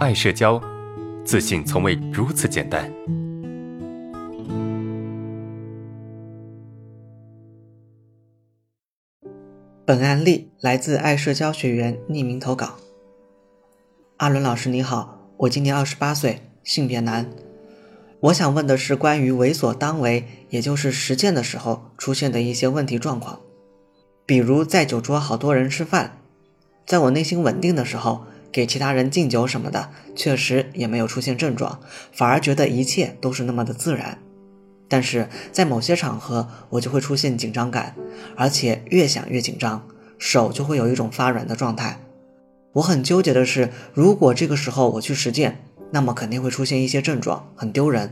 爱社交，自信从未如此简单。本案例来自爱社交学员匿名投稿。阿伦老师你好，我今年二十八岁，性别男。我想问的是关于为所当为，也就是实践的时候出现的一些问题状况，比如在酒桌好多人吃饭，在我内心稳定的时候，给其他人敬酒什么的，确实也没有出现症状，反而觉得一切都是那么的自然。但是在某些场合，我就会出现紧张感，而且越想越紧张，手就会有一种发软的状态。我很纠结的是，如果这个时候我去实践，那么肯定会出现一些症状，很丢人；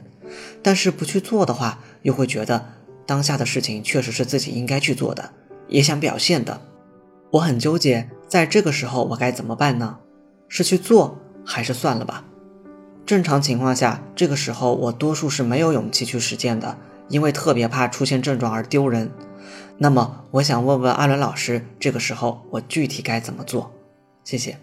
但是不去做的话，又会觉得当下的事情确实是自己应该去做的，也想表现的。我很纠结，在这个时候我该怎么办呢？是去做，还是算了吧？正常情况下，这个时候我多数是没有勇气去实践的，因为特别怕出现症状而丢人。那么，我想问问阿伦老师，这个时候我具体该怎么做？谢谢。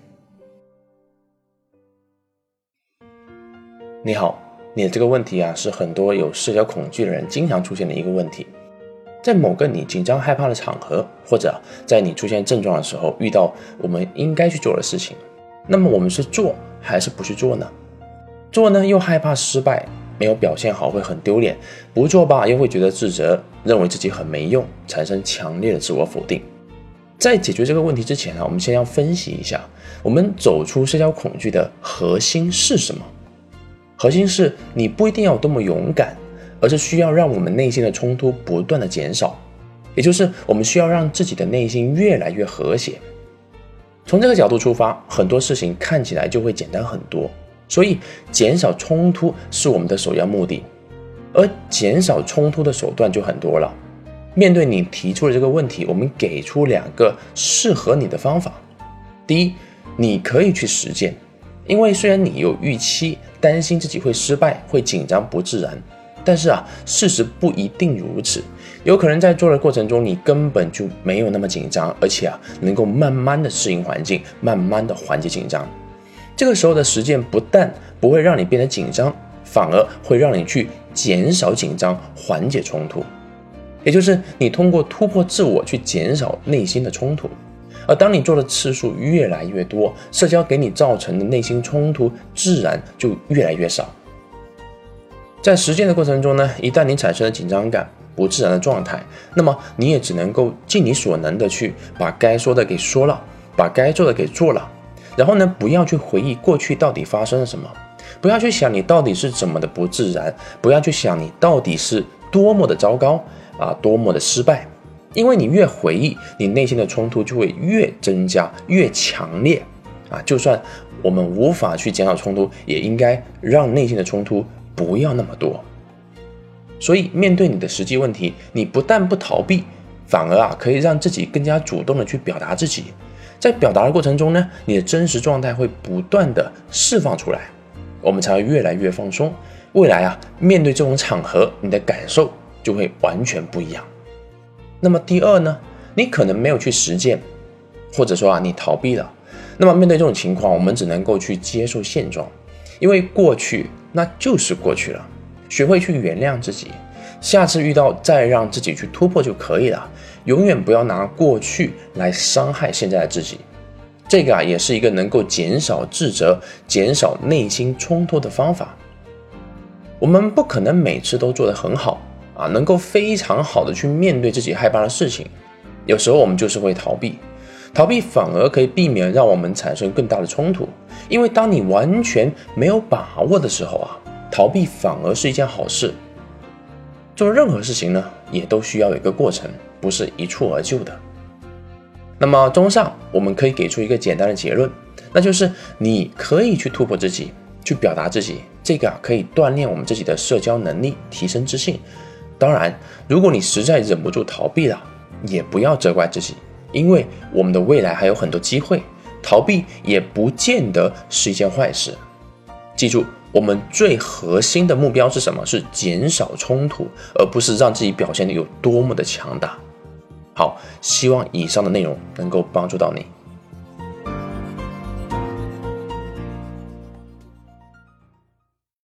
你好，你的这个问题啊，是很多有社交恐惧的人经常出现的一个问题。在某个你紧张害怕的场合，或者在你出现症状的时候，遇到我们应该去做的事情，那么我们是做还是不去做呢？做呢又害怕失败，没有表现好会很丢脸；不做吧又会觉得自责，认为自己很没用，产生强烈的自我否定。在解决这个问题之前呢，我们先要分析一下，我们走出社交恐惧的核心是什么？核心是你不一定要多么勇敢，而是需要让我们内心的冲突不断的减少，也就是我们需要让自己的内心越来越和谐。从这个角度出发，很多事情看起来就会简单很多。所以，减少冲突是我们的首要目的，而减少冲突的手段就很多了。面对你提出的这个问题，我们给出两个适合你的方法。第一，你可以去实践，因为虽然你有预期，担心自己会失败、会紧张不自然，但是啊，事实不一定如此。有可能在做的过程中，你根本就没有那么紧张，而且啊，能够慢慢的适应环境，慢慢的缓解紧张。这个时候的实践不但不会让你变得紧张，反而会让你去减少紧张，缓解冲突。也就是你通过突破自我去减少内心的冲突。而当你做的次数越来越多，社交给你造成的内心冲突自然就越来越少。在实践的过程中呢，一旦你产生了紧张感、不自然的状态，那么你也只能够尽你所能的去把该说的给说了，把该做的给做了。然后呢，不要去回忆过去到底发生了什么，不要去想你到底是怎么的不自然，不要去想你到底是多么的糟糕啊，多么的失败，因为你越回忆，你内心的冲突就会越增加，越强烈啊。就算我们无法去减少冲突，也应该让内心的冲突不要那么多。所以，面对你的实际问题，你不但不逃避，反而啊，可以让自己更加主动的去表达自己。在表达的过程中呢，你的真实状态会不断的释放出来，我们才会越来越放松。未来啊，面对这种场合，你的感受就会完全不一样。那么第二呢，你可能没有去实践，或者说啊，你逃避了。那么面对这种情况，我们只能够去接受现状，因为过去那就是过去了，学会去原谅自己。下次遇到再让自己去突破就可以了，永远不要拿过去来伤害现在的自己。这个啊，也是一个能够减少自责、减少内心冲突的方法。我们不可能每次都做得很好啊，能够非常好的去面对自己害怕的事情。有时候我们就是会逃避，逃避反而可以避免让我们产生更大的冲突。因为当你完全没有把握的时候啊，逃避反而是一件好事。做任何事情呢，也都需要有一个过程，不是一蹴而就的。那么，综上，我们可以给出一个简单的结论，那就是你可以去突破自己，去表达自己，这个啊可以锻炼我们自己的社交能力，提升自信。当然，如果你实在忍不住逃避了，也不要责怪自己，因为我们的未来还有很多机会，逃避也不见得是一件坏事。记住。我们最核心的目标是什么？是减少冲突，而不是让自己表现的有多么的强大。好，希望以上的内容能够帮助到你。